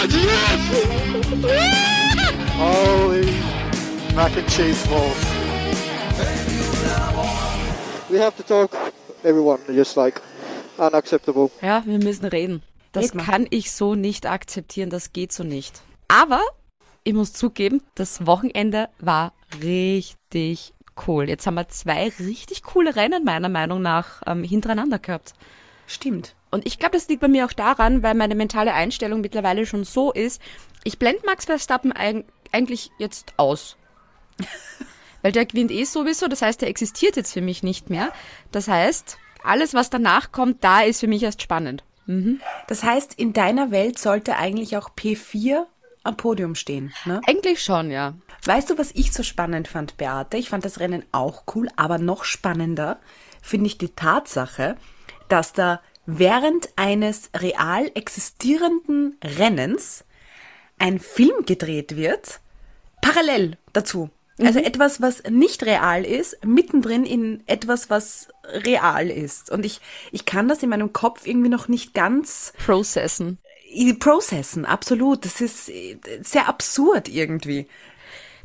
God, yes! Holy mac and cheese balls. We have to talk, everyone, just like unacceptable. Ja, wir müssen reden. Das Red kann ich so nicht akzeptieren, das geht so nicht. Aber ich muss zugeben, das Wochenende war richtig cool. Jetzt haben wir zwei richtig coole Rennen meiner Meinung nach ähm, hintereinander gehabt. Stimmt. Und ich glaube, das liegt bei mir auch daran, weil meine mentale Einstellung mittlerweile schon so ist, ich blende Max Verstappen eig eigentlich jetzt aus. weil der gewinnt eh sowieso, das heißt, der existiert jetzt für mich nicht mehr. Das heißt, alles, was danach kommt, da ist für mich erst spannend. Das heißt, in deiner Welt sollte eigentlich auch P4 am Podium stehen. Ne? Eigentlich schon, ja. Weißt du, was ich so spannend fand, Beate? Ich fand das Rennen auch cool, aber noch spannender finde ich die Tatsache, dass da während eines real existierenden Rennens ein Film gedreht wird, parallel dazu. Also etwas, was nicht real ist, mittendrin in etwas, was real ist. Und ich, ich kann das in meinem Kopf irgendwie noch nicht ganz Processen. processen, absolut. Das ist äh, sehr absurd irgendwie.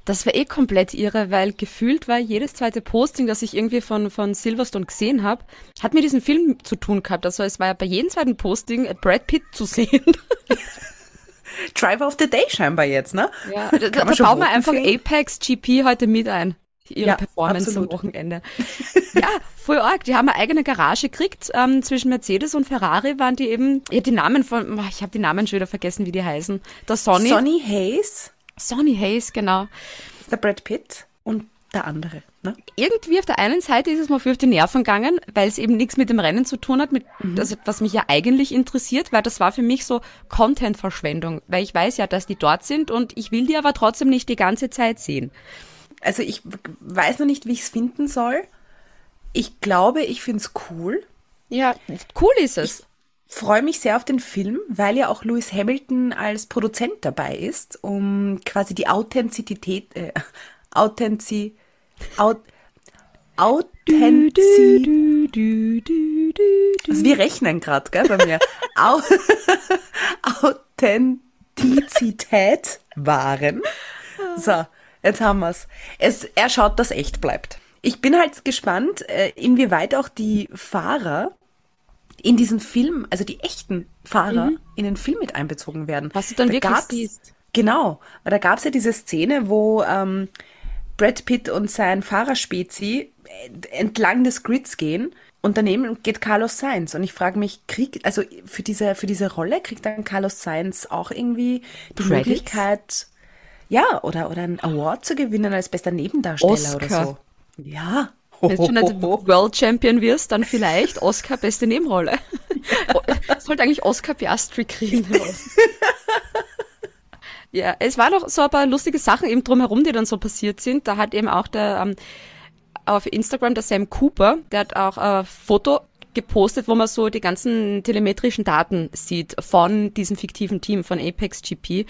Das war eh komplett irre, weil gefühlt war jedes zweite Posting, das ich irgendwie von, von Silverstone gesehen habe, hat mit diesem Film zu tun gehabt. Also es war ja bei jedem zweiten Posting Brad Pitt zu sehen. Driver of the Day scheinbar jetzt, ne? Ja, da, da, bauen wir einfach ihn? Apex GP heute mit ein. Ihre Ja, Performance absolut. am Wochenende. ja, voll arg. Die haben eine eigene Garage gekriegt. Ähm, zwischen Mercedes und Ferrari waren die eben, ja, die Namen von, ich habe die Namen schon wieder vergessen, wie die heißen. Der Sonny. Sonny Hayes, Sonny Hayes, genau. der Brad Pitt und der andere, ne? irgendwie auf der einen Seite ist es mir viel auf die Nerven gegangen, weil es eben nichts mit dem Rennen zu tun hat, mit, also, was mich ja eigentlich interessiert, weil das war für mich so Content-Verschwendung, weil ich weiß ja, dass die dort sind und ich will die aber trotzdem nicht die ganze Zeit sehen. Also ich weiß noch nicht, wie ich es finden soll. Ich glaube, ich find's cool. Ja, cool ist es. Freue mich sehr auf den Film, weil ja auch Lewis Hamilton als Produzent dabei ist, um quasi die Authentizität, äh, Authentiz, Aut, Authentiz, Du, du, du, du, du. also wir rechnen gerade, gell, bei mir. Au Authentizität wahren. So, jetzt haben wir's. Es, er schaut, dass echt bleibt. Ich bin halt gespannt, äh, inwieweit auch die Fahrer in diesen Film, also die echten Fahrer, in den Film mit einbezogen werden. Was du dann Da wirklich siehst. Genau, weil da gab's ja diese Szene, wo ähm, Brad Pitt und sein Fahrerspezi ent- entlang des Grids gehen und daneben geht Carlos Sainz. Und ich frage mich, kriegt, also für diese, für diese Rolle kriegt dann Carlos Sainz auch irgendwie die Credits? Möglichkeit, ja, oder, oder einen Award zu gewinnen als bester Nebendarsteller Oscar. oder so. Ja. Wenn du schon nicht World Champion wirst, dann vielleicht Oscar beste Nebenrolle. Sollte eigentlich Oscar Piastri kriegen. ja, es waren noch so ein paar lustige Sachen eben drumherum, die dann so passiert sind. Da hat eben auch der ähm, auf Instagram der Sam Cooper, der hat auch ein Foto gepostet, wo man so die ganzen telemetrischen Daten sieht von diesem fiktiven Team von Apex GP.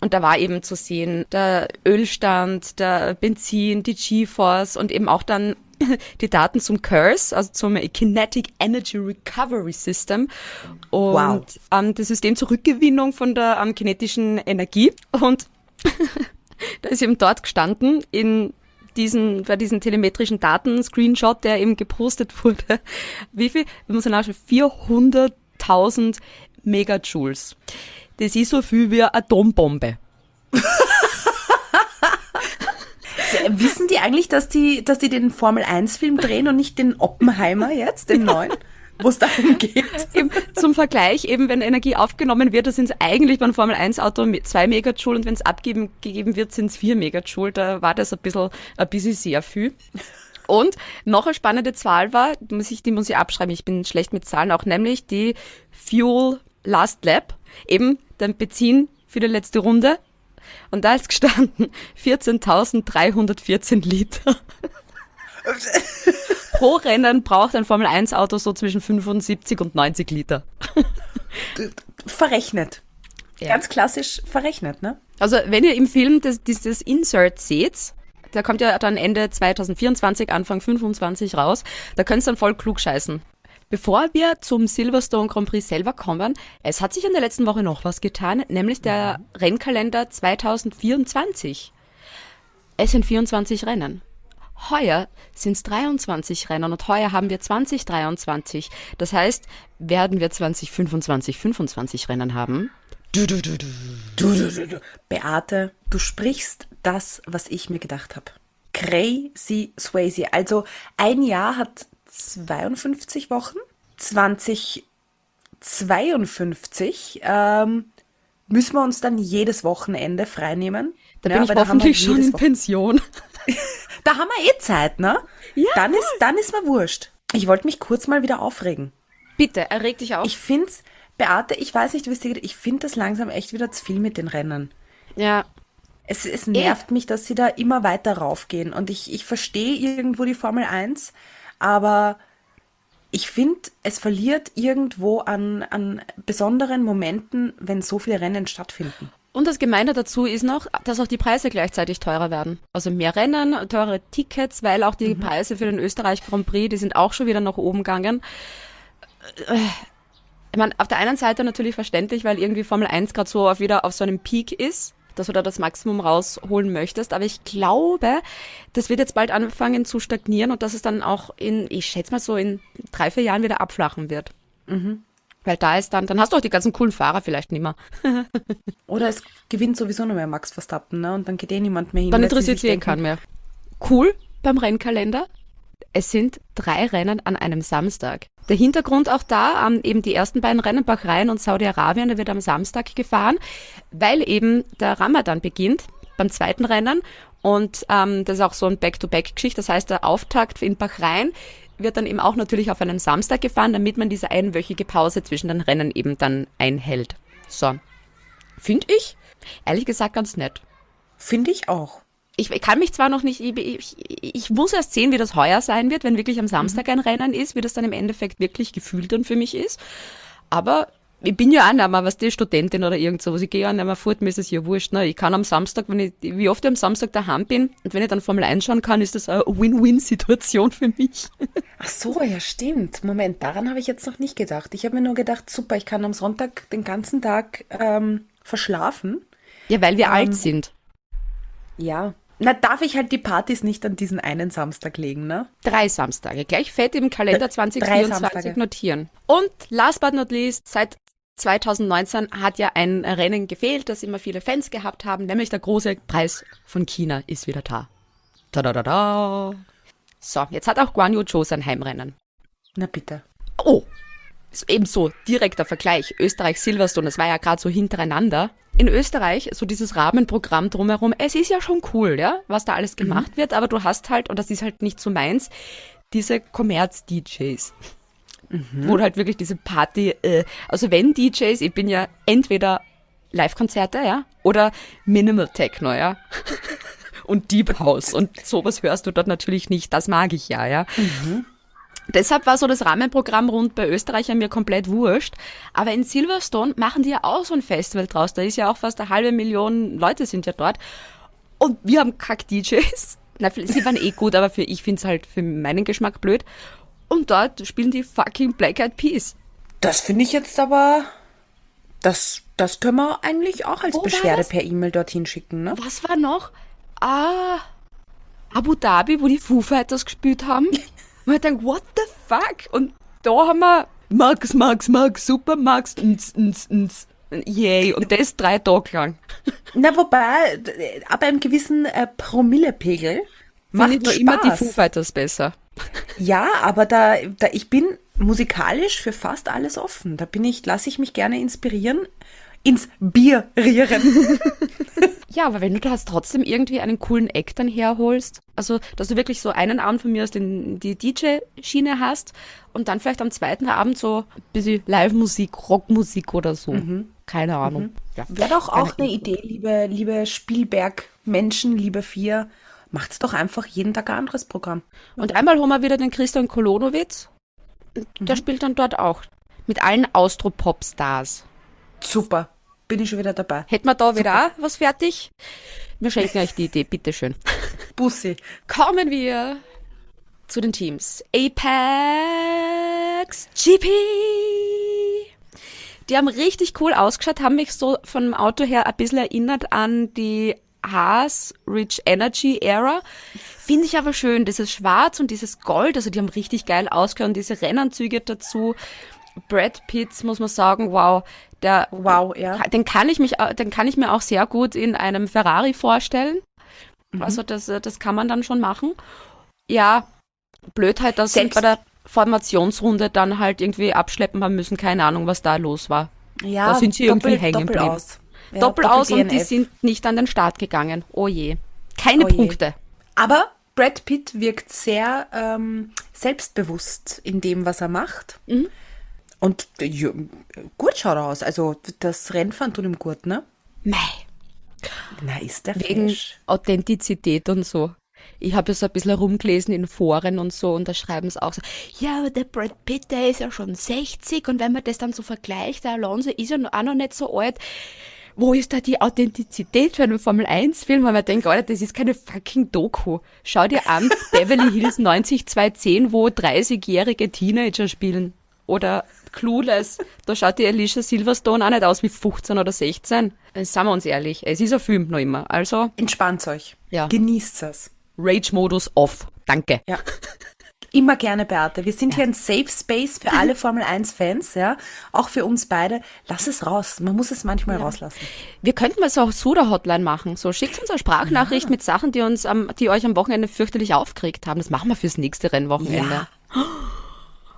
Und da war eben zu sehen der Ölstand, der Benzin, die G-Force und eben auch dann die Daten zum CURSE, also zum Kinetic Energy Recovery System und Wow. ähm, das System zur Rückgewinnung von der ähm, kinetischen Energie. Und da ist eben dort gestanden in diesen, bei diesen telemetrischen Daten, Screenshot, der eben gepostet wurde. Wie viel? Wir müssen nachschauen, 400.000 Megajoules. Das ist so viel wie eine Atombombe. Wissen die eigentlich, dass die, dass die den Formel 1 Film drehen und nicht den Oppenheimer jetzt, den neuen, wo es darum geht? Eben zum Vergleich, eben wenn Energie aufgenommen wird, da sind es eigentlich beim Formel 1 Auto mit zwei Megajoule und wenn es abgegeben gegeben wird, sind es vier Megajoule. Da war das ein bisschen, ein bisschen sehr viel. Und noch eine spannende Zahl war, die muss ich, die muss ich abschreiben, ich bin schlecht mit Zahlen auch, nämlich die Fuel Last Lap, eben der Benzin für die letzte Runde. Und da ist gestanden 14.314 Liter. Pro Rennen braucht ein Formel 1 Auto so zwischen 75 und 90 Liter. Verrechnet. Ja. Ganz klassisch verrechnet, ne? Also wenn ihr im Film das, dieses Insert seht, der kommt ja dann Ende 2024, Anfang 25 raus, da könnt ihr dann voll klug scheißen. Bevor wir zum Silverstone Grand Prix selber kommen, es hat sich in der letzten Woche noch was getan, nämlich der Rennkalender 2024. Es sind 24 Rennen. Heuer sind es 23 Rennen und heuer haben wir 2023. Das heißt, werden wir 2025 25 Rennen haben? Du, du, du, du. Du, du, du, du. Beate, du sprichst das, was ich mir gedacht habe. Crazy Swayze. Also ein Jahr hat 52 Wochen. 2052 ähm, müssen wir uns dann jedes Wochenende freinehmen. Da Ja, bin ich hoffentlich schon in Pension. Da haben wir eh Zeit, ne? Ja, Dann ist, dann ist mir wurscht. Ich wollte mich kurz mal wieder aufregen. Bitte, erreg dich auf. Ich find's, Beate, ich weiß nicht, wie es dir geht, ich finde das langsam echt wieder zu viel mit den Rennen. ja, Es, es nervt mich, dass sie da immer weiter raufgehen. Und ich, ich verstehe irgendwo die Formel 1, aber ich finde, es verliert irgendwo an, an besonderen Momenten, wenn so viele Rennen stattfinden. Und das Gemeine dazu ist noch, dass auch die Preise gleichzeitig teurer werden. Also mehr Rennen, teure Tickets, weil auch die Preise für den Österreich Grand Prix, die sind auch schon wieder nach oben gegangen. Ich meine, auf der einen Seite natürlich verständlich, weil irgendwie Formel 1 gerade so auf wieder auf so einem Peak ist, dass du da das Maximum rausholen möchtest. Aber ich glaube, das wird jetzt bald anfangen zu stagnieren und dass es dann auch in, ich schätze mal so in drei, vier Jahren wieder abflachen wird. Weil da ist dann, dann hast du auch die ganzen coolen Fahrer vielleicht nicht mehr. Oder es gewinnt sowieso nur mehr Max Verstappen, ne? Und dann geht eh niemand mehr hin. Dann interessiert sich eh keinen mehr. Cool beim Rennkalender. Es sind drei Rennen an einem Samstag. Der Hintergrund auch da, ähm, eben die ersten beiden Rennen, Bahrain und Saudi-Arabien, da wird am Samstag gefahren, weil eben der Ramadan beginnt beim zweiten Rennen und ähm, das ist auch so ein Back-to-Back-Geschichte. Das heißt, der Auftakt in Bahrain wird dann eben auch natürlich auf einem Samstag gefahren, damit man diese einwöchige Pause zwischen den Rennen eben dann einhält. So. Finde ich, ehrlich gesagt, ganz nett Finde ich auch. Ich kann mich zwar noch nicht, ich, ich, muss erst sehen, wie das heuer sein wird, wenn wirklich am Samstag ein Rennen ist, wie das dann im Endeffekt wirklich gefühlt dann für mich ist. Aber ich bin ja auch nicht mehr, was die Studentin oder irgend sowas. Ich gehe ja nicht mehr fort, mir ist es ja wurscht. Ne? Ich kann am Samstag, wenn ich, wie oft ich am Samstag daheim bin und wenn ich dann Formel 1 schauen kann, ist das eine Win-Win-Situation für mich. Ach so, ja stimmt. Moment, daran habe ich jetzt noch nicht gedacht. Ich habe mir nur gedacht, super, ich kann am Sonntag den ganzen Tag ähm, verschlafen. Ja, weil wir alt sind. Ja. Na, darf ich halt die Partys nicht an diesen einen Samstag legen, ne? Drei Samstage. Gleich fett im Kalender Drei 2024 Samstage. notieren. Und last but not least, seit 2019 hat ja ein Rennen gefehlt, das immer viele Fans gehabt haben, nämlich der große Preis von China ist wieder da. Da da da da. So, jetzt hat auch Guan Yu Zhou sein Heimrennen. Na bitte. Oh, ebenso direkter Vergleich. Österreich Silverstone, das war ja gerade so hintereinander. In Österreich, so dieses Rahmenprogramm drumherum, es ist ja schon cool, ja, was da alles gemacht wird, aber du hast halt, und das ist halt nicht so meins, diese Kommerz-DJs. Wo du halt wirklich diese Party, äh, also wenn DJs, ich bin ja entweder Live-Konzerte, ja, oder Minimal Techno, ja. und Deep House und sowas hörst du dort natürlich nicht, das mag ich ja, ja. Deshalb war so das Rahmenprogramm rund bei Österreichern mir komplett wurscht. Aber in Silverstone machen die ja auch so ein Festival draus. Da ist ja auch fast eine halbe Million Leute sind ja dort. Und wir haben Kack-DJs. Na, sie waren eh gut, aber für, ich find's halt für meinen Geschmack blöd. Und dort spielen die fucking Black Eyed Peas. Das finde ich jetzt aber. Das, das können wir eigentlich auch als Wo Beschwerde per E-Mail dorthin schicken, ne? Was war noch? Ah, Abu Dhabi, wo die Foo Fighters gespielt haben. Und ich denke, what the fuck? Und da haben wir Max, Max, Max, super Max, ns, ns, ns. Yay, und das drei Tage lang. Na, wobei, ab einem gewissen äh, Promillepegel Macht nur immer die Foo Fighters besser. Ja, aber da, da ich bin musikalisch für fast alles offen. Da bin ich, lasse ich mich gerne inspirieren. Inspirieren. Ja, aber wenn du da trotzdem irgendwie einen coolen Act dann herholst, also dass du wirklich so einen Abend von mir aus den, die DJ-Schiene hast und dann vielleicht am zweiten Abend so ein bisschen Live-Musik, Rockmusik oder so. Keine Ahnung. Ja. Wäre doch auch eine Idee, liebe, liebe Spielberg-Menschen, liebe Vier. Macht's doch einfach jeden Tag ein anderes Programm. Und einmal haben wir wieder den Christian Kolonowitz. Der spielt dann dort auch. Mit allen Austropop-Stars. Super. Bin ich schon wieder dabei. Hätten wir da wieder auch was fertig? Wir schenken euch die Idee, bitteschön. Bussi. Kommen wir zu den Teams. Apex GP. Die haben richtig cool ausgeschaut, haben mich so vom Auto her ein bisschen erinnert an die Haas Rich Energy Era. Finde ich aber schön, dieses Schwarz und dieses Gold, also die haben richtig geil ausgeschaut und diese Rennanzüge dazu. Brad Pitt, muss man sagen, wow, der, Wow, ja. den kann ich mich, au- den kann ich mir auch sehr gut in einem Ferrari vorstellen. Mhm. Also das, äh, das kann man dann schon machen. Ja, blöd halt, dass sie Selbst- bei der Formationsrunde dann halt irgendwie abschleppen haben müssen. Keine Ahnung, was da los war. Ja, Da sind sie irgendwie hängen Doppel geblieben. aus. Ja, Doppel aus und die DNF. sind nicht an den Start gegangen. Oh je. Keine Oh je. Punkte. Aber Brad Pitt wirkt sehr ähm, selbstbewusst in dem, was er macht. Mhm. Und ja, gut schaut er aus. Also das Rennfahren tut ihm gut, ne? Mei. Na, ist der Wegen fesch. Authentizität und so. Ich habe ja so ein bisschen rumgelesen in Foren und so und da schreiben es auch so, ja, aber der Brad Pitt, der ist ja schon 60 und wenn man das dann so vergleicht, der Alonso ist ja auch noch nicht so alt. Wo ist da die Authentizität für einen Formel-1-Film? Weil man denkt, Alter, das ist keine fucking Doku. Schau dir an, Beverly Hills 90210, wo 30-jährige Teenager spielen. Oder Clueless, da schaut die Alicia Silverstone auch nicht aus wie 15 oder 16. Äh, Sagen wir uns ehrlich, es ist ein Film noch immer. Also, Entspannt euch. Ja. Genießt es. Rage-Modus off. Danke. Ja. Immer gerne, Beate. Wir sind hier ein Safe Space für alle Formel 1-Fans, ja. Auch für uns beide. Lass es raus. Man muss es manchmal rauslassen. Wir könnten mal so eine Suda-Hotline machen. So, schickt uns eine Sprachnachricht mit Sachen, die uns am, die euch am Wochenende fürchterlich aufgeregt haben. Das machen wir fürs nächste Rennwochenende. Ja.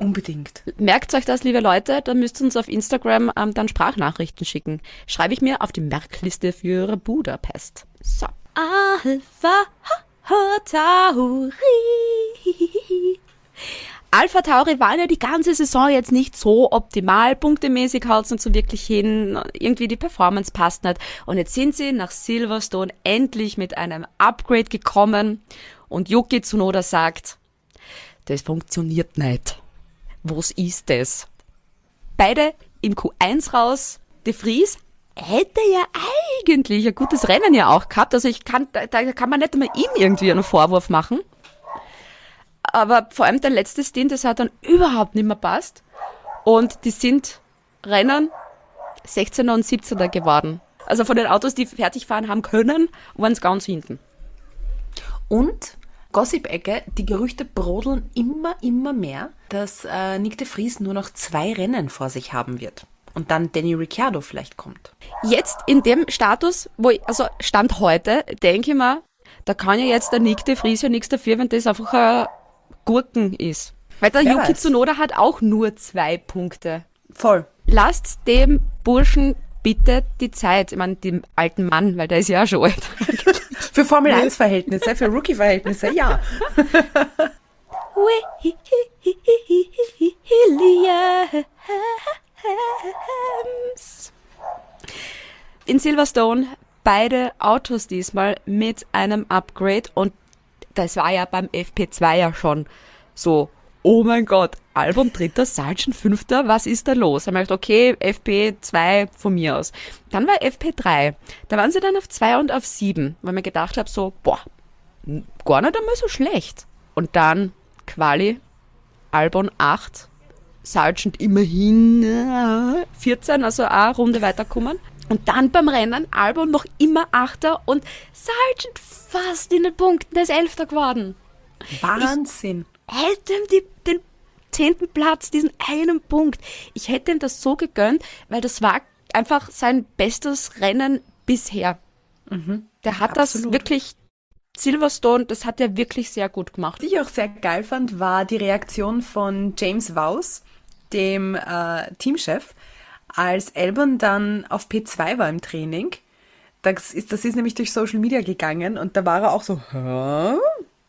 Unbedingt. Merkt euch das, liebe Leute, dann müsst ihr uns auf Instagram ähm, dann Sprachnachrichten schicken. Schreibe ich mir auf die Merkliste für Budapest. So. Alpha Tauri. Alpha Tauri waren ja die ganze Saison jetzt nicht so optimal. Punktemäßig haut's nicht so wirklich hin. Irgendwie die Performance passt nicht. Und jetzt sind sie nach Silverstone endlich mit einem Upgrade gekommen. Und Yuki Tsunoda sagt, das funktioniert nicht. Was ist das? Beide im Q1 raus. De Vries hätte ja eigentlich ein gutes Rennen ja auch gehabt. Also ich kann, da, da kann man nicht einmal ihm irgendwie einen Vorwurf machen. Aber vor allem der letzte Stint, das hat dann überhaupt nicht mehr passt. Und die sind Rennen 16er und 17er geworden. Also von den Autos, die fertig fahren haben können, waren es ganz hinten. Und Gossip-Ecke, die Gerüchte brodeln immer, immer mehr, dass äh, Nick de Vries nur noch zwei Rennen vor sich haben wird. Und dann Danny Ricciardo vielleicht kommt. Jetzt in dem Status, wo ich, also Stand heute, denke ich mir, da kann ja jetzt der Nick de Vries ja nichts dafür, wenn das einfach ein Gurken ist. Weil der Wer Yuki weiß. Tsunoda hat auch nur zwei Punkte. Voll. Lasst dem Burschen bitte die Zeit. Ich meine, dem alten Mann, weil der ist ja auch schon alt. Für Formel 1-Verhältnisse, für Rookie-Verhältnisse, ja. Williams. In Silverstone beide Autos diesmal mit einem Upgrade und das war ja beim FP2 ja schon so, oh mein Gott, Albon dritter, Sargent fünfter, was ist da los? Er meinte, okay, FP2 von mir aus. Dann war FP3, da waren sie dann auf zwei und auf sieben, weil mir gedacht habe, so, boah, gar nicht einmal so schlecht. Und dann Quali, Albon 8, Sargent immerhin äh, 14, also eine Runde weiterkommen. Und dann beim Rennen Albon noch immer Achter und Sargent fast in den Punkten, der ist Elfter geworden. Wahnsinn. Hätte ihm die, den zehnten Platz, diesen einen Punkt. Ich hätte ihm das so gegönnt, weil das war einfach sein bestes Rennen bisher. Der hat das absolut. wirklich, Silverstone, das hat er wirklich sehr gut gemacht. Was ich auch sehr geil fand, war die Reaktion von James Vowes, dem äh, Teamchef, als Albon dann auf P2 war im Training. Das ist, das ist nämlich durch Social Media gegangen und da war er auch so, Hä?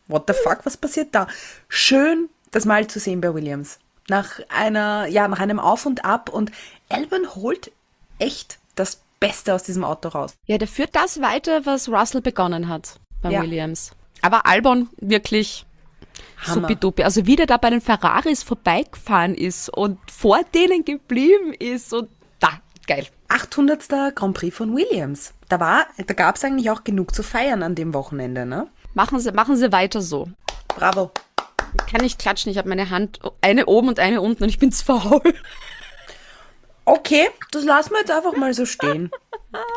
What the fuck, was passiert da? Schön, das mal zu sehen bei Williams. Nach einer, ja, nach einem Auf und Ab und Albon holt echt das Beste aus diesem Auto raus. Ja, der führt das weiter, was Russell begonnen hat bei Ja. Williams. Aber Albon wirklich supidupi. Also wie der da bei den Ferraris vorbeigefahren ist und vor denen geblieben ist und da, geil. 800. Grand Prix von Williams. Da war, da gab es eigentlich auch genug zu feiern an dem Wochenende, ne? Machen Sie, machen Sie weiter so. Bravo. kann nicht klatschen. Ich habe meine Hand, eine oben und eine unten und ich bin zu faul. Okay, das lassen wir jetzt einfach mal so stehen.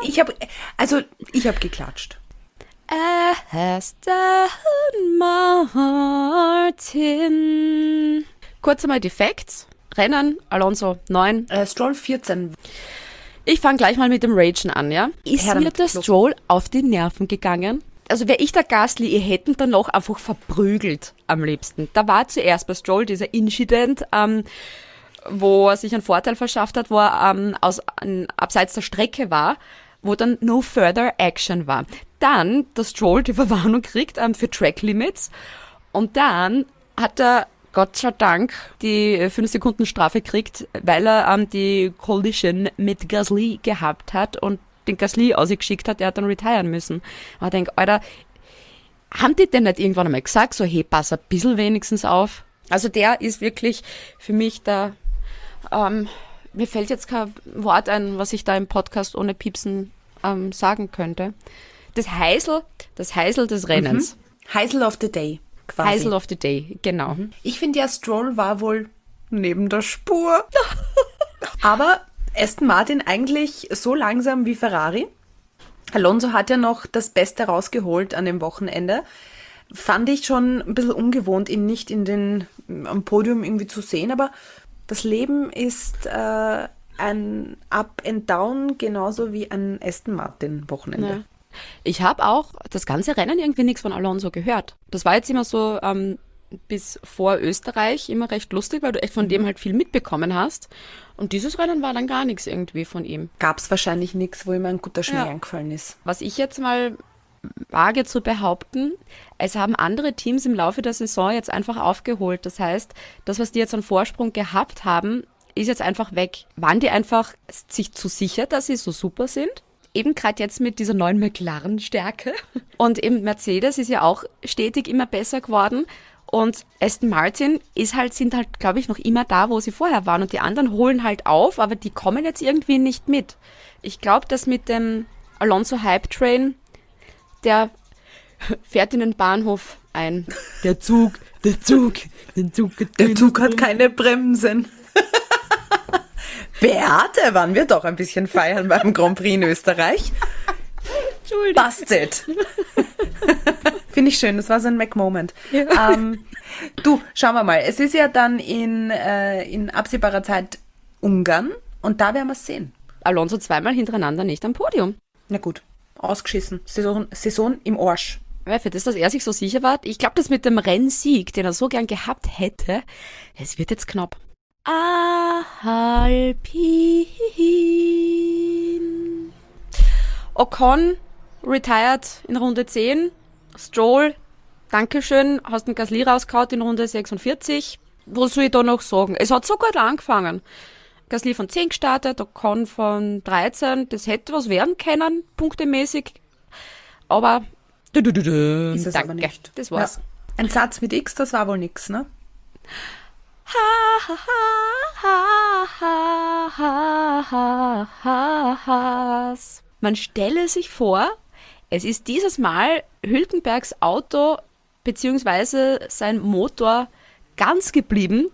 Ich habe, also ich habe geklatscht. Aston Martin. Kurz einmal die Facts. Rennen, Alonso 9. Äh, Stroll 14. Ich fange gleich mal mit dem Ragen an, ja? Ist Her mir der. Stroll auf die Nerven gegangen? Also wäre ich der Gasly, ihr hätten dann noch einfach verprügelt am liebsten. Da war zuerst bei Stroll dieser Incident, ähm, wo er sich einen Vorteil verschafft hat, wo er ähm, aus, an, abseits der Strecke war, wo dann no further action war. Dann, dass Stroll die Verwarnung kriegt ähm, für Track Limits und dann hat er Gott sei Dank die 5 Sekunden Strafe kriegt, weil er ähm, die Collision mit Gasly gehabt hat und den Gasly ausgeschickt hat, der hat dann retiren müssen. Und ich denke, Alter, haben die denn nicht irgendwann einmal gesagt, so, hey, pass ein bisschen wenigstens auf? Also der ist wirklich für mich da, ähm, mir fällt jetzt kein Wort ein, was ich da im Podcast ohne Piepsen ähm, sagen könnte. Das Heisel, das Heisel des Rennens. Heisel of the Day, quasi. Heisel of the Day, genau. Ich finde ja, Stroll war wohl neben der Spur. Aber Aston Martin eigentlich so langsam wie Ferrari. Alonso hat ja noch das Beste rausgeholt an dem Wochenende. Fand ich schon ein bisschen ungewohnt, ihn nicht in den, am Podium irgendwie zu sehen, aber das Leben ist äh, ein Up and Down, genauso wie ein Aston Martin Wochenende. Ja. Ich habe auch das ganze Rennen irgendwie nichts von Alonso gehört. Das war jetzt immer so ähm, bis vor Österreich immer recht lustig, weil du echt von dem halt viel mitbekommen hast. Und dieses Rennen war dann gar nichts irgendwie von ihm. Gab es wahrscheinlich nichts, wo ihm ein guter Schnee Ja. eingefallen ist. Was ich jetzt mal wage zu behaupten, es haben andere Teams im Laufe der Saison jetzt einfach aufgeholt. Das heißt, das, was die jetzt an Vorsprung gehabt haben, ist jetzt einfach weg. Waren die einfach sich zu sicher, dass sie so super sind? Eben gerade jetzt mit dieser neuen McLaren-Stärke. Und eben Mercedes ist ja auch stetig immer besser geworden. Und Aston Martin ist halt, sind halt, glaube ich, noch immer da, wo sie vorher waren. Und die anderen holen halt auf, aber die kommen jetzt irgendwie nicht mit. Ich glaube, dass mit dem Alonso Hype Train, der fährt in den Bahnhof ein. Der Zug, der Zug, der Zug. Der Zug hat keine Bremsen. Beate, waren wir doch ein bisschen feiern beim Grand Prix in Österreich. Entschuldigung. Busted. Finde ich schön, das war so ein Mac-Moment. Ähm, du, schauen wir mal. Es ist ja dann in, äh, in absehbarer Zeit Ungarn und da werden wir es sehen. Alonso zweimal hintereinander nicht am Podium. Na gut, ausgeschissen. Saison, Saison im Arsch. Weil für das, dass er sich so sicher war, ich glaube, das mit dem Rennsieg, den er so gern gehabt hätte, es wird jetzt knapp. Alpin. Ocon retired in Runde 10. Stroll, Dankeschön, hast den Gasly rausgehauen in Runde 46. Was soll ich da noch sagen? Es hat so gut angefangen. Gasly von 10 gestartet, Ocon von 13. Das hätte was werden können, punktemäßig. Aber du, du, du, du, Ist es danke. aber nicht. Das war's. Ja. Ein Satz mit X, das war wohl nix, ne? Ha, ha, ha, ha, ha, ha, ha, has. Man stelle sich vor, es ist dieses Mal Hülkenbergs Auto beziehungsweise sein Motor ganz geblieben.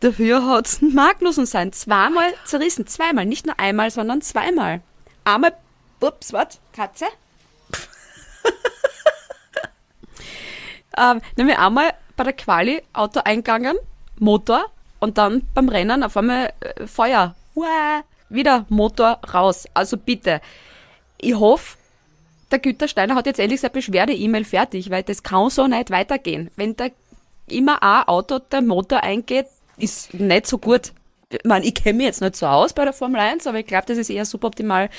Dafür hat's Magnussen sein zweimal zerrissen. Zweimal, nicht nur einmal, sondern zweimal. Einmal, ups, was? Katze? ähm, nämlich einmal bei der Quali Auto eingegangen, Motor und dann beim Rennen auf einmal äh, Feuer. Uah, wieder Motor raus. Also bitte, ich hoffe, der Gütersteiner hat jetzt endlich seine Beschwerde-E-Mail fertig, weil das kann so nicht weitergehen. Wenn da immer ein Auto der Motor eingeht, ist nicht so gut. Ich meine, ich kenne mich jetzt nicht so aus bei der Formel 1, aber ich glaube, das ist eher suboptimal,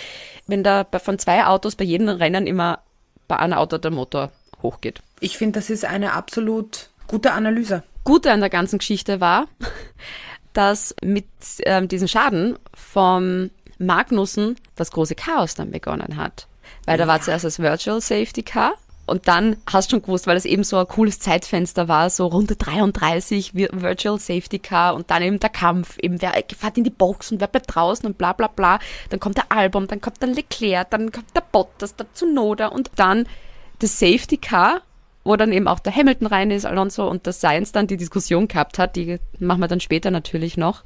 wenn da von zwei Autos bei jedem Rennen immer bei einem Auto der Motor hochgeht. Ich finde, das ist eine absolut gute Analyse. Gute an der ganzen Geschichte war, dass mit ähm, diesem Schaden vom Magnussen das große Chaos dann begonnen hat. Weil da war zuerst das Virtual Safety Car und dann hast du schon gewusst, weil es eben so ein cooles Zeitfenster war, so Runde 33 Vi- Virtual Safety Car und dann eben der Kampf, eben wer fährt in die Box und wer bleibt draußen und bla bla bla. Dann kommt der Album, dann kommt der Leclerc, dann kommt der Bottas, der Tsunoda und dann das Safety Car wo dann eben auch der Hamilton rein ist, Alonso und der Science dann die Diskussion gehabt hat, die machen wir dann später natürlich noch.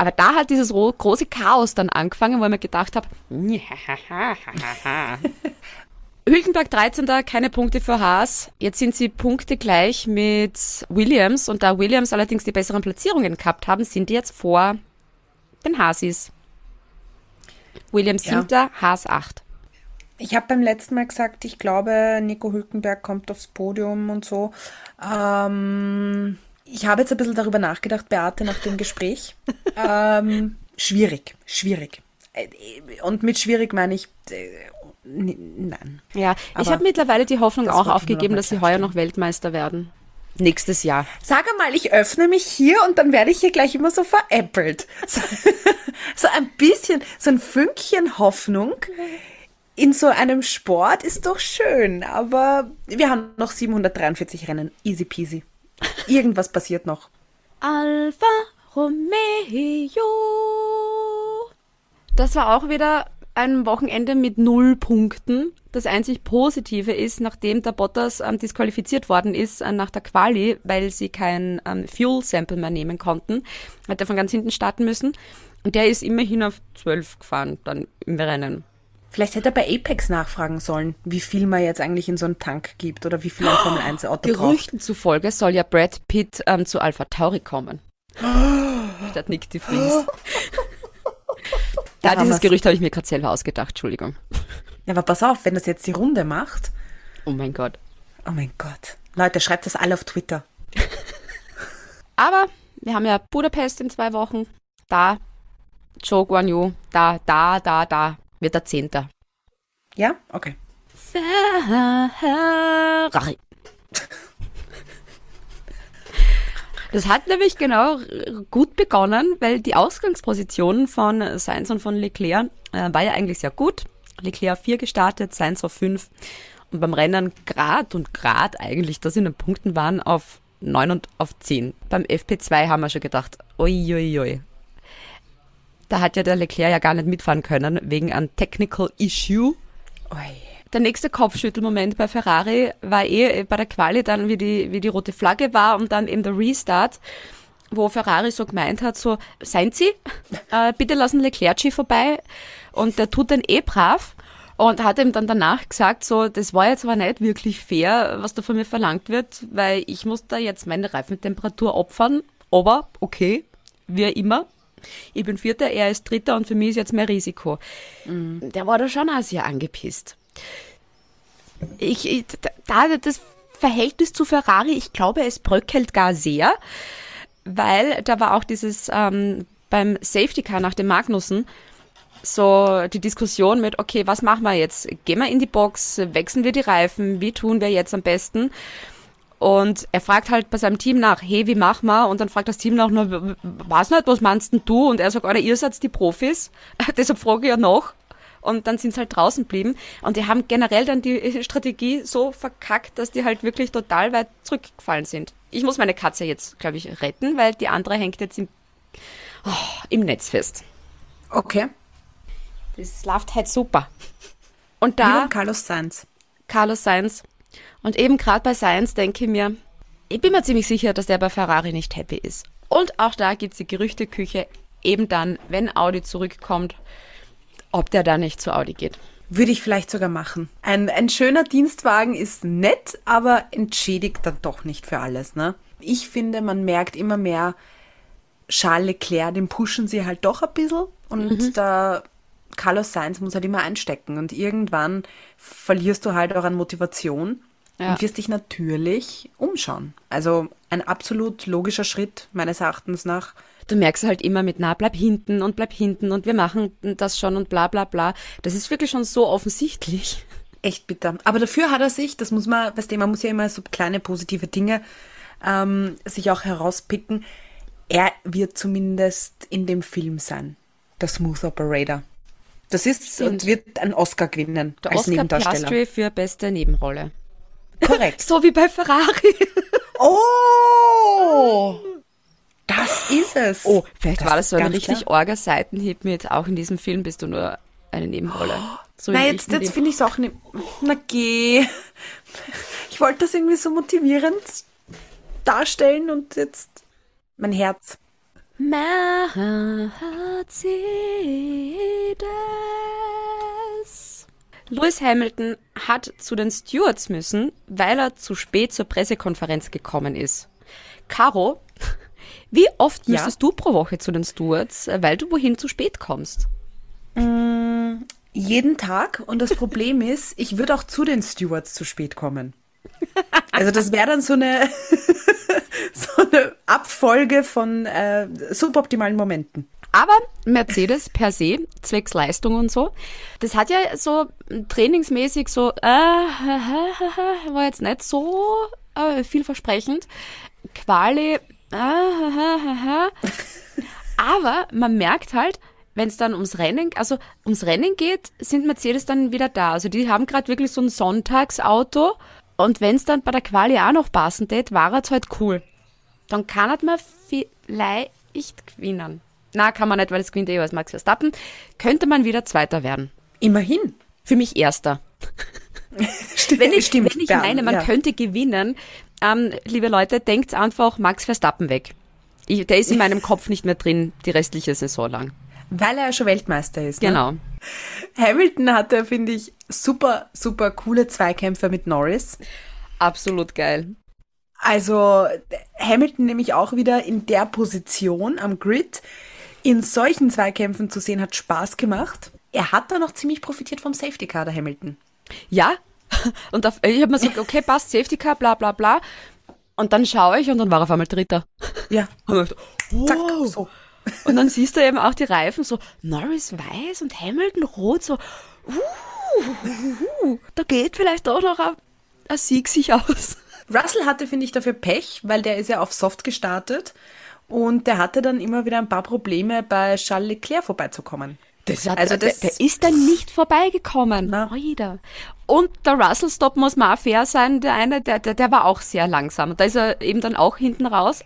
Aber da hat dieses große Chaos dann angefangen, wo ich mir gedacht habe, Hülkenberg 13. keine Punkte für Haas. Jetzt sind sie Punkte gleich mit Williams und da Williams allerdings die besseren Platzierungen gehabt haben, sind die jetzt vor den Haasis. Williams ja. 7., Haas 8. Ich habe beim letzten Mal gesagt, ich glaube, Nico Hülkenberg kommt aufs Podium und so. Ähm, ich habe jetzt ein bisschen darüber nachgedacht, Beate, nach dem Gespräch. ähm, schwierig, schwierig. Äh, und mit schwierig meine ich, äh, nein. Ja, Aber ich habe mittlerweile die Hoffnung auch aufgegeben, dass sie heuer noch Weltmeister werden. Nächstes Jahr. Sag mal, ich öffne mich hier und dann werde ich hier gleich immer so veräppelt. So, so ein bisschen, so ein Fünkchen Hoffnung in so einem Sport ist doch schön, aber wir haben noch 743 Rennen. Easy peasy. Irgendwas passiert noch. Alfa Romeo. Das war auch wieder ein Wochenende mit null Punkten. Das einzig Positive ist, nachdem der Bottas ähm, disqualifiziert worden ist äh, nach der Quali, weil sie kein ähm, Fuel Sample mehr nehmen konnten, hat er von ganz hinten starten müssen. Und der ist immerhin auf 12 gefahren, dann im Rennen. Vielleicht hätte er bei Apex nachfragen sollen, wie viel man jetzt eigentlich in so einen Tank gibt oder wie viel ein Formel 1 Auto Gerüchten braucht. Gerüchten zufolge soll ja Brad Pitt ähm, zu Alpha Tauri kommen. Statt Nick de Vries. da, dieses Gerücht habe ich mir gerade selber ausgedacht, Entschuldigung. Ja, aber pass auf, wenn das jetzt die Runde macht. Oh mein Gott. Oh mein Gott. Leute, schreibt das alle auf Twitter. aber wir haben ja Budapest in zwei Wochen. Da, Joe Guan Yu, da, da, da, da wird er Zehnter. Ja? Okay. Ferrari. Das hat nämlich genau gut begonnen, weil die Ausgangsposition von Sainz und von Leclerc äh, war ja eigentlich sehr gut. Leclerc 4 gestartet, Sainz auf 5 und beim Rennen grad und grad eigentlich, dass in den Punkten waren auf 9 und auf 10. Beim FP2 haben wir schon gedacht, oi, oi, oi, da hat ja der Leclerc ja gar nicht mitfahren können, wegen einem Technical Issue. Oi. Der nächste Kopfschüttelmoment bei Ferrari war eh bei der Quali dann, wie die, wie die rote Flagge war und dann eben der Restart, wo Ferrari so gemeint hat, so, seien Sie, äh, bitte lassen Leclerc vorbei. Und der tut dann eh brav und hat ihm dann danach gesagt, so, das war jetzt aber nicht wirklich fair, was da von mir verlangt wird, weil ich muss da jetzt meine Reifentemperatur opfern, aber okay, wie immer, ich bin Vierter, er ist Dritter und für mich ist jetzt mehr Risiko. Mhm. Der war da schon auch sehr angepisst. Ich, ich, da das Verhältnis zu Ferrari, ich glaube, es bröckelt gar sehr, weil da war auch dieses ähm, beim Safety Car nach dem Magnussen so die Diskussion mit, okay, was machen wir jetzt? Gehen wir in die Box, wechseln wir die Reifen, wie tun wir jetzt am besten? Und er fragt halt bei seinem Team nach, hey, wie machen wir? Und dann fragt das Team nach, na, was nicht, was meinst denn du? Und er sagt, oder ihr seid die Profis, deshalb frage ich ja noch. Und dann sind sie halt draußen geblieben. Und die haben generell dann die Strategie so verkackt, dass die halt wirklich total weit zurückgefallen sind. Ich muss meine Katze jetzt, glaube ich, retten, weil die andere hängt jetzt im, oh, im Netz fest. Okay. Das läuft halt super. Und da. Carlos Sainz. Carlos Sainz und eben gerade bei Science denke ich mir, ich bin mir ziemlich sicher, dass der bei Ferrari nicht happy ist. Und auch da gibt es die Gerüchteküche, eben dann, wenn Audi zurückkommt, ob der da nicht zu Audi geht. Würde ich vielleicht sogar machen. Ein, ein schöner Dienstwagen ist nett, aber entschädigt dann doch nicht für alles. Ne? Ich finde, man merkt immer mehr, Charles Leclerc, den pushen sie halt doch ein bisschen. Und mhm. der Carlos Sainz muss halt immer einstecken. Und irgendwann verlierst du halt auch an Motivation ja. und wirst dich natürlich umschauen. Also ein absolut logischer Schritt meines Erachtens nach. Du merkst halt immer mit, na, bleib hinten und bleib hinten und wir machen das schon und bla bla bla. Das ist wirklich schon so offensichtlich. Echt bitter. Aber dafür hat er sich, das muss man, weißt du, man muss ja immer so kleine positive Dinge ähm, sich auch herauspicken. Er wird zumindest in dem Film sein. Der Smooth Operator. Das ist und wird einen Oscar gewinnen der als Oscar Nebendarsteller. Piastri für beste Nebenrolle. Korrekt. so wie bei Ferrari. oh! Das ist es. Oh, vielleicht das war das so ein richtig klar. orger Seitenhieb mit, auch in diesem Film bist du nur eine Nebenrolle. So Na, jetzt, jetzt finde ich es auch nicht. Na geh. Ich wollte das irgendwie so motivierend darstellen und jetzt mein Herz. Mercedes. Lewis Hamilton hat zu den Stewards müssen, weil er zu spät zur Pressekonferenz gekommen ist. Caro, wie oft Ja? müsstest du pro Woche zu den Stewards, weil du wohin zu spät kommst? Jeden Tag und das Problem ist, ich würde auch zu den Stewards zu spät kommen. Also das wäre dann so eine, so eine Abfolge von äh, suboptimalen Momenten. Aber Mercedes per se, zwecks Leistung und so, das hat ja so trainingsmäßig so, äh, war jetzt nicht so äh, vielversprechend. Quali, äh, aber man merkt halt, wenn es dann ums Rennen, also ums Rennen geht, sind Mercedes dann wieder da. Also die haben gerade wirklich so ein Sonntagsauto und wenn es dann bei der Quali auch noch passen tät, war es halt cool. Dann kann man vielleicht gewinnen. Na, kann man nicht, weil es gewinnt eh als Max Verstappen. Könnte man wieder Zweiter werden. Immerhin. Für mich Erster. Stimmt, Wenn ich, stimmt, wenn ich meine, man ja. könnte gewinnen, ähm, liebe Leute, denkt einfach Max Verstappen weg. Ich, der ist in meinem Kopf nicht mehr drin, die restliche Saison lang. Weil er ja schon Weltmeister ist. Ne? Genau. Hamilton hatte, finde ich, super, super coole Zweikämpfe mit Norris. Absolut geil. Also Hamilton nämlich auch wieder in der Position am Grid in solchen Zweikämpfen zu sehen, hat Spaß gemacht. Er hat da noch ziemlich profitiert vom Safety Car, der Hamilton. Ja. Und auf, ich habe mir so, okay, passt, Safety Car, bla bla bla. Und dann schaue ich und dann war er auf einmal Dritter. Ja, Und, zack, wow. so. und dann siehst du eben auch die Reifen so, Norris weiß und Hamilton rot, so, uh, uh, da geht vielleicht auch noch ein, ein Sieg sich aus. Russell hatte, finde ich, dafür Pech, weil der ist ja auf Soft gestartet und der hatte dann immer wieder ein paar Probleme, bei Charles Leclerc vorbeizukommen. Das hat, Also das- der, der ist dann nicht vorbeigekommen. Na. Oida. Und der Russell-Stop muss mal fair sein. Der eine, der, der, der war auch sehr langsam. Und da ist er eben dann auch hinten raus.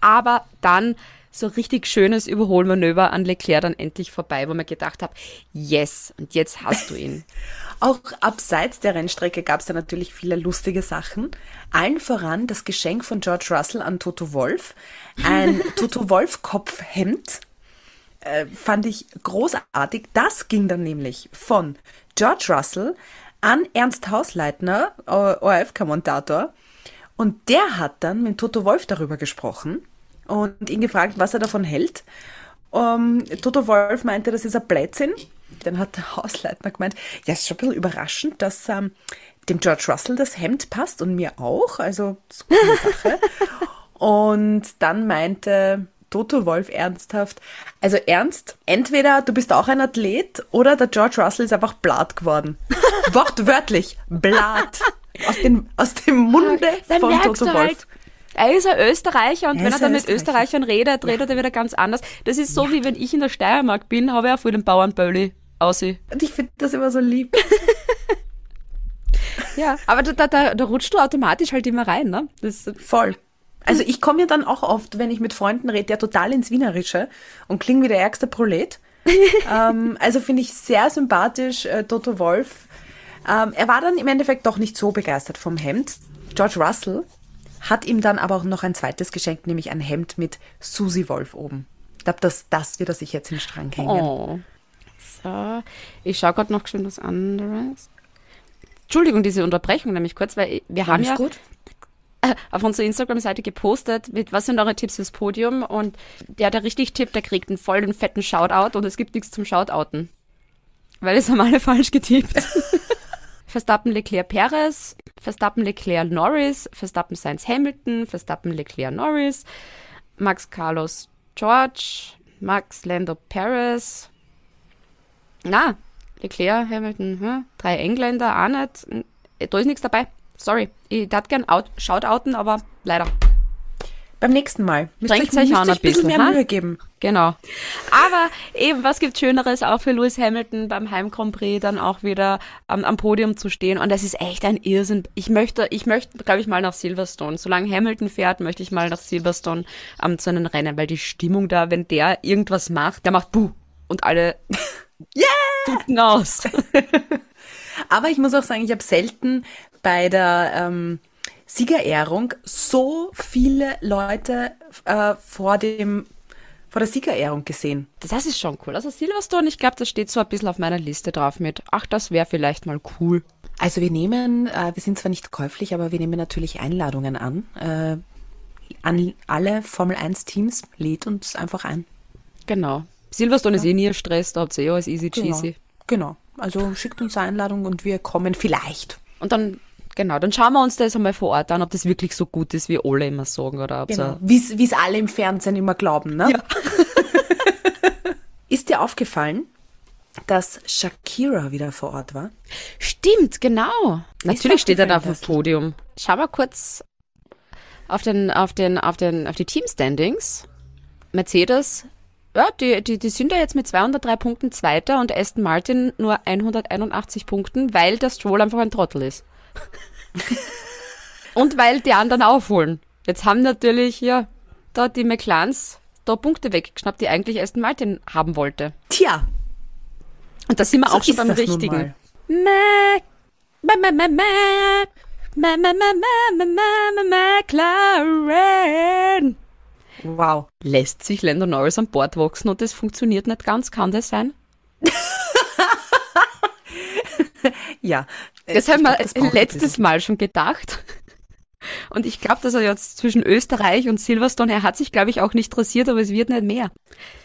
Aber dann so richtig schönes Überholmanöver an Leclerc dann endlich vorbei, wo man gedacht habe, yes, und jetzt hast du ihn. Auch abseits der Rennstrecke gab es da natürlich viele lustige Sachen. Allen voran das Geschenk von George Russell an Toto Wolf. Ein Toto Wolf Kopfhemd. Äh, fand ich großartig. Das ging dann nämlich von George Russell an Ernst Hausleitner, ORF-Kommentator. Und der hat dann mit Toto Wolf darüber gesprochen und ihn gefragt, was er davon hält. Um, Toto Wolf meinte, das ist ein Blödsinn. Dann hat der Hausleitner gemeint, ja, ist schon ein bisschen überraschend, dass ähm, dem George Russell das Hemd passt und mir auch. Also, so eine Sache. und dann meinte Toto Wolf ernsthaft, also ernst, entweder du bist auch ein Athlet oder der George Russell ist einfach blatt geworden. Wortwörtlich, blatt. Aus, den, aus dem Munde Dann von Toto du Wolf. halt, er ist ein Österreicher und Er wenn ist er dann mit Österreicher. Österreichern redet, redet er wieder ganz anders. Das ist so, wie wenn ich in der Steiermark bin, habe ich auch voll den Bauernbölli aussehen. Und ich finde das immer so lieb. Ja, aber da, da, da, rutscht du automatisch halt immer rein, ne? Das, Voll. Also ich komme ja dann auch oft, wenn ich mit Freunden rede, ja total ins Wienerische und klinge wie der ärgste Prolet. ähm, also finde ich sehr sympathisch, äh, Toto Wolf. Ähm, er war dann im Endeffekt doch nicht so begeistert vom Hemd. George Russell hat ihm dann aber auch noch ein zweites geschenkt, nämlich ein Hemd mit Susi Wolf oben. Ich glaube, das, das wird er sich jetzt in den Strang hängen. oh. So, ich schaue gerade noch schön was anderes. Entschuldigung, diese Unterbrechung nämlich kurz, weil wir haben Alles ja gut? auf unserer Instagram-Seite gepostet, mit was sind eure Tipps fürs Podium und der, der richtig tippt, der kriegt einen vollen fetten Shoutout und es gibt nichts zum Shoutouten. Weil es haben alle falsch getippt. Verstappen Leclerc Perez, Verstappen Leclerc Norris, Verstappen Sainz Hamilton, Verstappen Leclerc Norris, Max Carlos George, Max Lando Perez. Na, Leclerc, Hamilton, hm? drei Engländer, auch nicht. Da ist nichts dabei. Sorry. Ich darf gern out, shoutouten, aber leider. Beim nächsten Mal. Müsst Drängt euch, euch auch ein bisschen bisschen, mehr ha? Mühe geben. Genau. Aber eben, was gibt Schöneres auch für Lewis Hamilton beim Heim Grand Prix dann auch wieder am, am Podium zu stehen? Und das ist echt ein Irrsinn. Ich möchte, ich möchte, glaube ich, mal nach Silverstone. Solange Hamilton fährt, möchte ich mal nach Silverstone ähm, zu einem Rennen, weil die Stimmung da, wenn der irgendwas macht, der macht Buh. Und alle yeah! aus. Aber ich muss auch sagen, ich habe selten bei der, ähm, Siegerehrung so viele Leute äh, vor dem vor der Siegerehrung gesehen. Das ist schon cool. Also Silverstone, ich glaube, das steht so ein bisschen auf meiner Liste drauf mit, ach, das wäre vielleicht mal cool. Also wir nehmen, äh, wir sind zwar nicht käuflich, aber wir nehmen natürlich Einladungen an. Äh, an alle Formel 1 Teams lädt uns einfach ein. Genau. Silverstone ja. ist eh nie Stress, da habt ihr eh alles easy cheesy. Genau. genau. Also schickt uns eine Einladung und wir kommen vielleicht. Und dann Genau, dann schauen wir uns das einmal vor Ort an, ob das wirklich so gut ist, wie alle immer sagen. Oder genau. Wie es alle im Fernsehen immer glauben, ne? Ja. ist dir aufgefallen, dass Shakira wieder vor Ort war? Stimmt, genau. Natürlich steht er da auf dem Podium. Schau mal kurz auf den, auf den, auf den, auf die Team-Standings. Mercedes, ja, die, die, die sind ja jetzt mit 203 Punkten Zweiter und Aston Martin nur 181 Punkten, weil der Stroll einfach ein Trottel ist. Und weil die anderen aufholen. Jetzt haben natürlich, ja, da die McLarens da Punkte weggeschnappt, die eigentlich Aston Martin haben wollte. Tja. Und da sind wir so auch schon beim Richtigen. McLaren. Wow. Lässt sich Lando Norris an Bord wachsen und das funktioniert nicht ganz, kann das sein? ja. Das haben wir glaub, letztes Mal schon gedacht. Und ich glaube, dass er jetzt zwischen Österreich und Silverstone, er hat sich, glaube ich, auch nicht interessiert, aber es wird nicht mehr.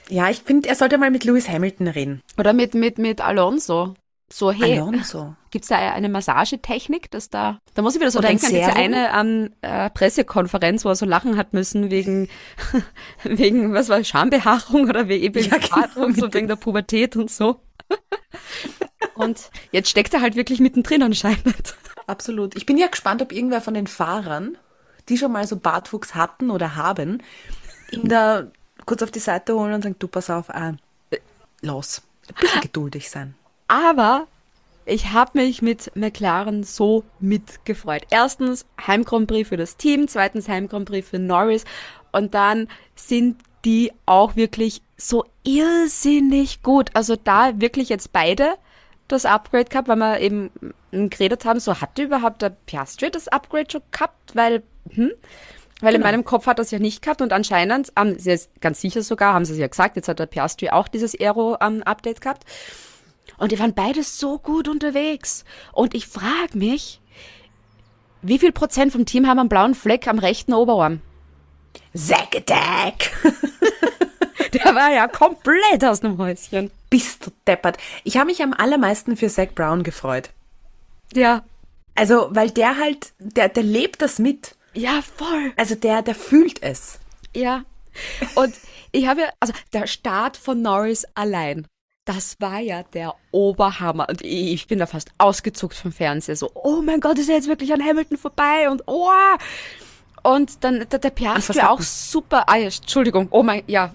Ja, ich finde, er sollte mal mit Lewis Hamilton reden. Oder mit, mit, mit Alonso. So, hey, Alonso. gibt's da eine Massagetechnik, dass da, da muss ich wieder so Oder denken an diese eine um, äh, Pressekonferenz, wo er so lachen hat müssen wegen, wegen, was war, Schambehaarung oder wegen, ja, genau, so wegen der Pubertät und so. Und jetzt steckt er halt wirklich mittendrin anscheinend. Absolut. Ich bin ja gespannt, ob irgendwer von den Fahrern, die schon mal so Bartwuchs hatten oder haben, ihn da kurz auf die Seite holen und sagen, du pass auf, äh, los, ein bisschen geduldig sein. Aber ich habe mich mit McLaren so mitgefreut. Erstens Heim Grand Prix für das Team, zweitens Heim Grand Prix für Norris und dann sind die auch wirklich so irrsinnig gut. Also da wirklich jetzt beide das Upgrade gehabt, weil wir eben geredet haben, so hatte überhaupt der Piastri das Upgrade schon gehabt, weil, hm, weil genau. in meinem Kopf hat das ja nicht gehabt und anscheinend, es ganz sicher sogar, haben sie es ja gesagt, jetzt hat der Piastri auch dieses Aero-Update gehabt. Und die waren beide so gut unterwegs. Und ich frage mich, wie viel Prozent vom Team haben einen blauen Fleck am rechten Oberarm? Zack Attack! Der war ja komplett aus dem Häuschen. Bist du deppert. Ich habe mich am allermeisten für Zack Brown gefreut. Ja. Also, weil der halt, der, der lebt das mit. Ja, voll. Also der, der fühlt es. Ja. Und ich habe ja, also der Start von Norris allein, das war ja der Oberhammer. Und ich bin da fast ausgezuckt vom Fernseher. So, oh mein Gott, ist er jetzt wirklich an Hamilton vorbei? Und oh, und dann der, der Piastri auch super. Ah ja, Entschuldigung. Oh mein, ja,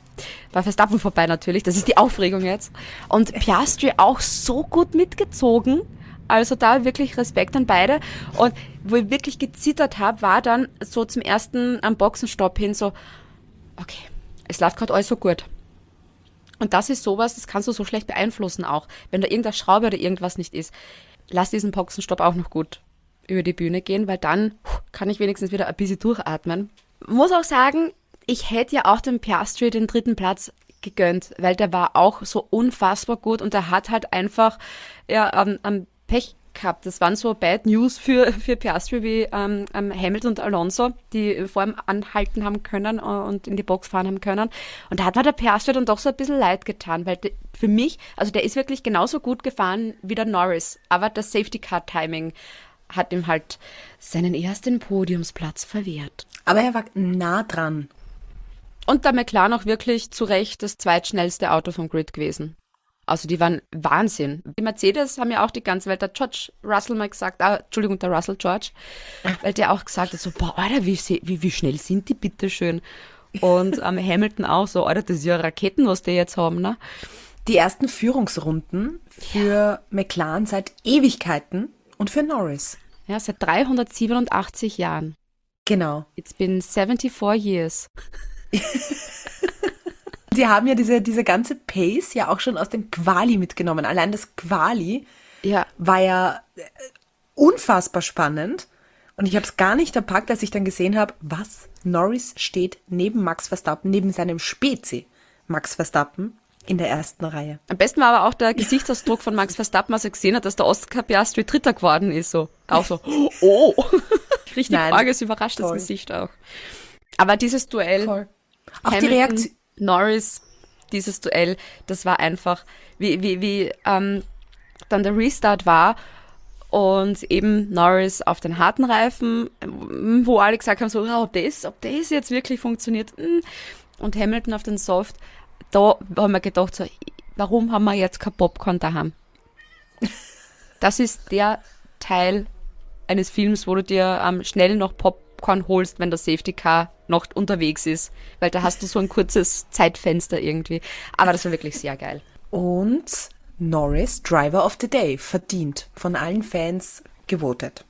war Verstappen vorbei natürlich. Das ist die Aufregung jetzt. Und Piastri auch so gut mitgezogen. Also da wirklich Respekt an beide. Und wo ich wirklich gezittert habe, war dann so zum ersten am Boxenstopp hin so, okay, es läuft gerade alles so gut. Und das ist sowas, das kannst du so schlecht beeinflussen auch. Wenn da irgendeine Schraube oder irgendwas nicht ist, lass diesen Boxenstopp auch noch gut über die Bühne gehen, weil dann kann ich wenigstens wieder ein bisschen durchatmen. Muss auch sagen, ich hätte ja auch dem Piastri den dritten Platz gegönnt, weil der war auch so unfassbar gut und der hat halt einfach ja, am, am Pech gehabt. Das waren so Bad News für, für Piastri wie ähm, Hamilton und Alonso, die vor ihm anhalten haben können äh, und in die Box fahren haben können. Und da hat mir der Piastri dann doch so ein bisschen leid getan, weil für mich, also der ist wirklich genauso gut gefahren wie der Norris, aber das Safety Car Timing hat ihm halt seinen ersten Podiumsplatz verwehrt. Aber er war nah dran. Und der McLaren auch wirklich zu Recht das zweitschnellste Auto vom Grid gewesen. Also die waren Wahnsinn. Die Mercedes haben ja auch die ganze Welt, der George Russell mal gesagt, ah, Entschuldigung, der Russell George, weil der auch gesagt hat, so, boah, Alter, wie, wie, wie schnell sind die bitteschön? Und ähm, Hamilton auch so, Alter, das ist ja Raketen, was die jetzt haben, ne? Die ersten Führungsrunden für ja. McLaren seit Ewigkeiten und für Norris. Ja, seit 387 Jahren. Genau. It's been 74 years. Sie haben ja diese, diese ganze Pace ja auch schon aus dem Quali mitgenommen. Allein das Quali ja. war ja äh, unfassbar spannend. Und ich habe es gar nicht erpackt, als ich dann gesehen habe, was? Norris steht neben Max Verstappen, neben seinem Spezi Max Verstappen in der ersten Reihe. Am besten war aber auch der Gesichtsausdruck von Max Verstappen, als er gesehen hat, dass der Oscar Piastri Dritter geworden ist. So. Auch so, oh. Richtig Nein, arges, überraschtes. Gesicht auch. Aber dieses Duell, Voll. Auch die Hamilton, Reaktion. Norris, dieses Duell, das war einfach, wie, wie, wie ähm, dann der Restart war und eben Norris auf den harten Reifen, ähm, wo alle gesagt haben, so, ja, ob das, ob das jetzt wirklich funktioniert, hm. und Hamilton auf den Soft, da haben wir gedacht, so, warum haben wir jetzt kein Popcorn daheim? Das ist der Teil eines Films, wo du dir ähm, schnell noch Popcorn holst, wenn der Safety Car noch unterwegs ist, weil da hast du so ein kurzes Zeitfenster irgendwie. Aber das war wirklich sehr geil. Und Norris, Driver of the Day, verdient, von allen Fans gewotet.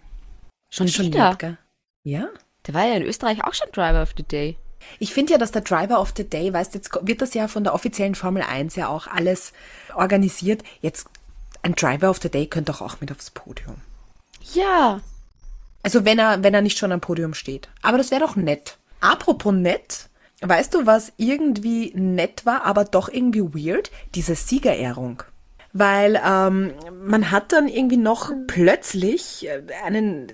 Schon Schon wieder? lieb? Ja. Der war ja in Österreich auch schon Driver of the Day. Ich finde ja, dass der Driver of the Day, weißt jetzt wird das ja von der offiziellen Formel 1 ja auch alles organisiert. Jetzt ein Driver of the Day könnte doch auch mit aufs Podium. Ja. Also wenn er, wenn er nicht schon am Podium steht. Aber das wäre doch nett. Apropos nett, weißt du, was irgendwie nett war, aber doch irgendwie weird? Diese Siegerehrung. Weil ähm, man hat dann irgendwie noch plötzlich äh, einen,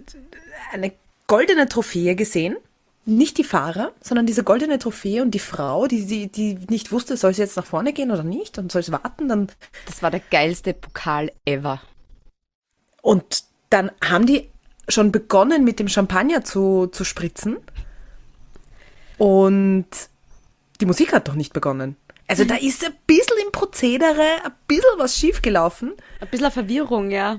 eine goldene Trophäe gesehen. Nicht die Fahrer, sondern diese goldene Trophäe und die Frau, die, die, die nicht wusste, soll sie jetzt nach vorne gehen oder nicht und soll sie warten, dann Das war der geilste Pokal ever. Und dann haben die schon begonnen, mit dem Champagner zu, zu spritzen. Und die Musik hat doch nicht begonnen. Also da ist ein bisschen im Prozedere, ein bisschen was schiefgelaufen. Ein bisschen Verwirrung, ja.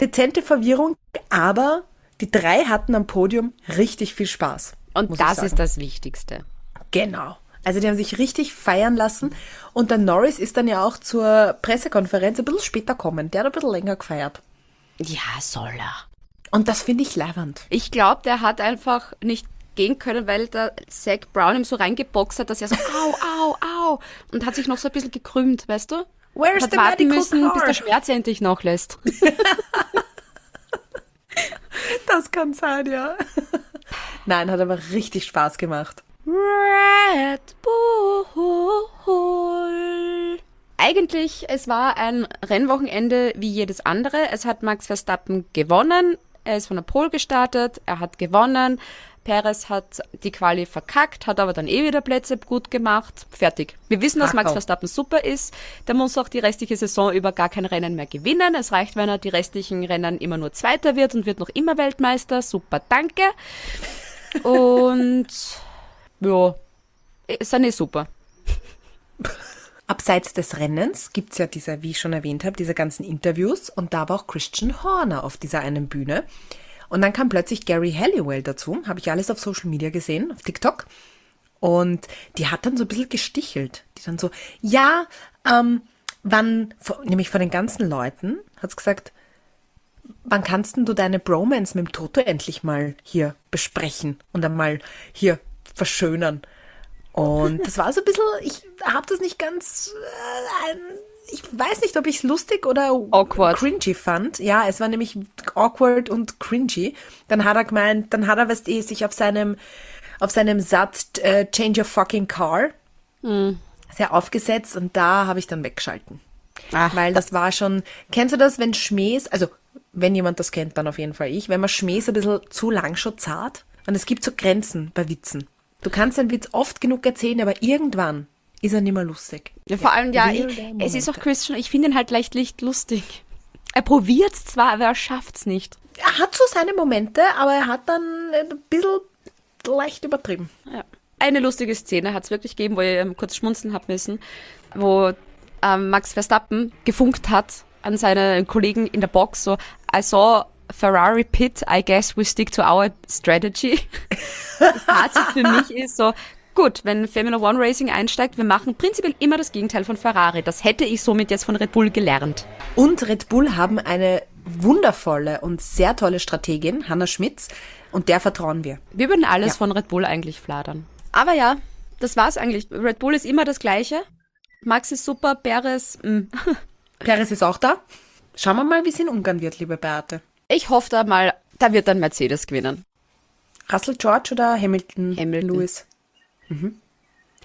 Dezente Verwirrung, aber die drei hatten am Podium richtig viel Spaß. Und das ist das Wichtigste. Genau. Also die haben sich richtig feiern lassen. Und der Norris ist dann ja auch zur Pressekonferenz ein bisschen später kommen. Der hat ein bisschen länger gefeiert. Ja, soll er. Und das finde ich leibend. Ich glaube, der hat einfach nicht gehen können, weil der Zach Brown ihm so reingeboxt hat, dass er so au, au, au und hat sich noch so ein bisschen gekrümmt, weißt du? Where's hat the warten müssen, bis der? Schmerz endlich nachlässt. Das kann sein, ja. Nein, hat aber richtig Spaß gemacht. Red Bull. Eigentlich, es war ein Rennwochenende wie jedes andere. Es hat Max Verstappen gewonnen. Er ist von der Pole gestartet. Er hat gewonnen. Perez hat die Quali verkackt, hat aber dann eh wieder Plätze gut gemacht. Fertig. Wir wissen, dass Max. Verstappen super ist. Der muss auch die restliche Saison über gar kein Rennen mehr gewinnen. Es reicht, wenn er die restlichen Rennen immer nur Zweiter wird und wird noch immer Weltmeister. Super, danke. Und ja, ist dann eh super. Abseits des Rennens gibt's ja diese, wie ich schon erwähnt habe, diese ganzen Interviews und da war auch Christian Horner auf dieser einen Bühne. Und dann kam plötzlich Gary Halliwell dazu, habe ich alles auf Social Media gesehen, auf TikTok. Und die hat dann so ein bisschen gestichelt. Die dann so, ja, ähm, wann, nämlich von den ganzen Leuten, hat's gesagt, wann kannst denn du deine Bromance mit dem Toto endlich mal hier besprechen und einmal hier verschönern? Und das war so ein bisschen, ich habe das nicht ganz, äh, ich weiß nicht, ob ich es lustig oder Awkward. cringy fand. Ja, es war nämlich awkward und cringy. Dann hat er gemeint, dann hat er, weißt eh, sich auf seinem, auf seinem Satz, äh, change your fucking car, sehr aufgesetzt und da habe ich dann weggeschalten. Ach, Weil das war schon, kennst du das, wenn Schmähs, also wenn jemand das kennt, dann auf jeden Fall ich, wenn man Schmähs ein bisschen zu lang schon zart und es gibt so Grenzen bei Witzen. Du kannst einen Witz oft genug erzählen, aber irgendwann ist er nicht mehr lustig. Ja, vor allem, ja, ich, es ist auch Christian, ich finde ihn halt leicht nicht lustig. Er probiert's zwar, aber er schafft's nicht. Er hat so seine Momente, aber er hat dann ein bisschen leicht übertrieben. Ja. Eine lustige Szene hat's wirklich gegeben, wo ich ähm, kurz schmunzeln hab müssen, wo ähm, Max Verstappen gefunkt hat an seine Kollegen in der Box, so, I saw Ferrari Pit, I guess we stick to our strategy. Das Fazit für mich ist so, gut, wenn Formula One Racing einsteigt, wir machen prinzipiell immer das Gegenteil von Ferrari. Das hätte ich somit jetzt von Red Bull gelernt. Und Red Bull haben eine wundervolle und sehr tolle Strategin, Hannah Schmitz, und der vertrauen wir. Wir würden alles Ja. von Red Bull eigentlich fladern. Aber ja, das war's eigentlich. Red Bull ist immer das Gleiche. Max ist super, Perez, mm. Perez ist auch da. Schauen wir mal, wie es in Ungarn wird, liebe Beate. Ich hoffe da mal, da wird dann Mercedes gewinnen. Russell George oder Hamilton? Hamilton. Lewis.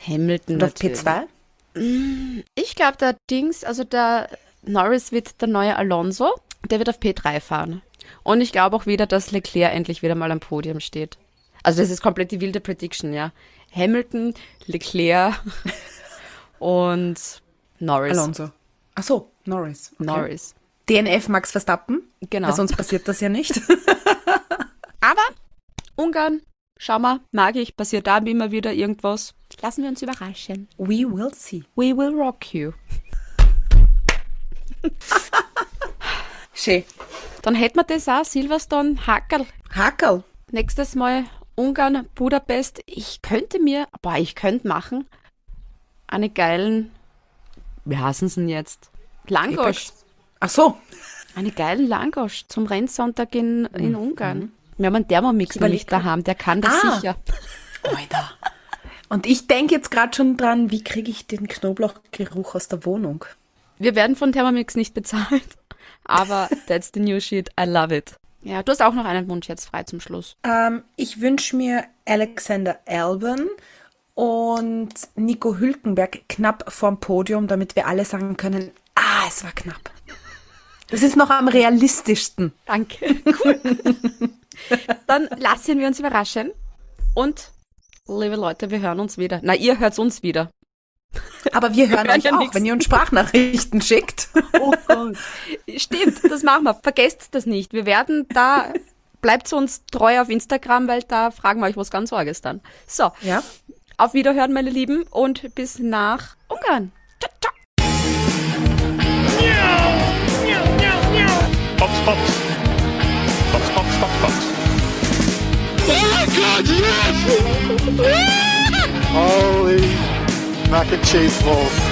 Hamilton Und auf natürlich. P2? Ich glaube, der Dings, also der Norris wird der neue Alonso, der wird auf P3 fahren. Und ich glaube auch wieder, dass Leclerc endlich wieder mal am Podium steht. Also das ist komplett die wilde Prediction, ja. Hamilton, Leclerc und Norris. Alonso. Ach so, Norris. Okay. Norris. DNF Max Verstappen. Genau. Weil sonst passiert das ja nicht. Aber Ungarn, schau mal, mag ich, passiert da immer wieder irgendwas. Lassen wir uns überraschen. We will see. We will rock you. Schön. Dann hätten wir das auch, Silverstone, Hackerl. Hackerl. Nächstes Mal Ungarn, Budapest. Ich könnte mir, boah, ich könnte machen, eine geilen, wie heißen sie denn jetzt? Langosch. Ach so. Eine geilen Langosch zum Rennsonntag in, in Ungarn. Wir haben einen Thermomix nämlich daheim, der kann das Ah. sicher. Alter. Und ich denke jetzt gerade schon dran, wie kriege ich den Knoblauchgeruch aus der Wohnung? Wir werden von Thermomix nicht bezahlt, aber that's the new shit. I love it. Ja, du hast auch noch einen Wunsch jetzt frei zum Schluss. Ähm, ich wünsche mir Alexander Albon und Nico Hülkenberg knapp vorm Podium, damit wir alle sagen können, ah, es war knapp. Das ist noch am realistischsten. Danke. Cool. Dann lassen wir uns überraschen. Und, liebe Leute, wir hören uns wieder. Na, ihr hört uns wieder. Aber wir hören hören euch ja auch, nix. wenn ihr uns Sprachnachrichten schickt. Oh Gott. Stimmt, das machen wir. Vergesst das nicht. Wir werden da, bleibt uns treu auf Instagram, weil da fragen wir euch was ganz Sorges dann. So, Ja. auf Wiederhören, meine Lieben, und bis nach Ungarn. Ciao, ciao. Pops, pops. Pops, pops, pops, pops. Holy mac and cheese balls.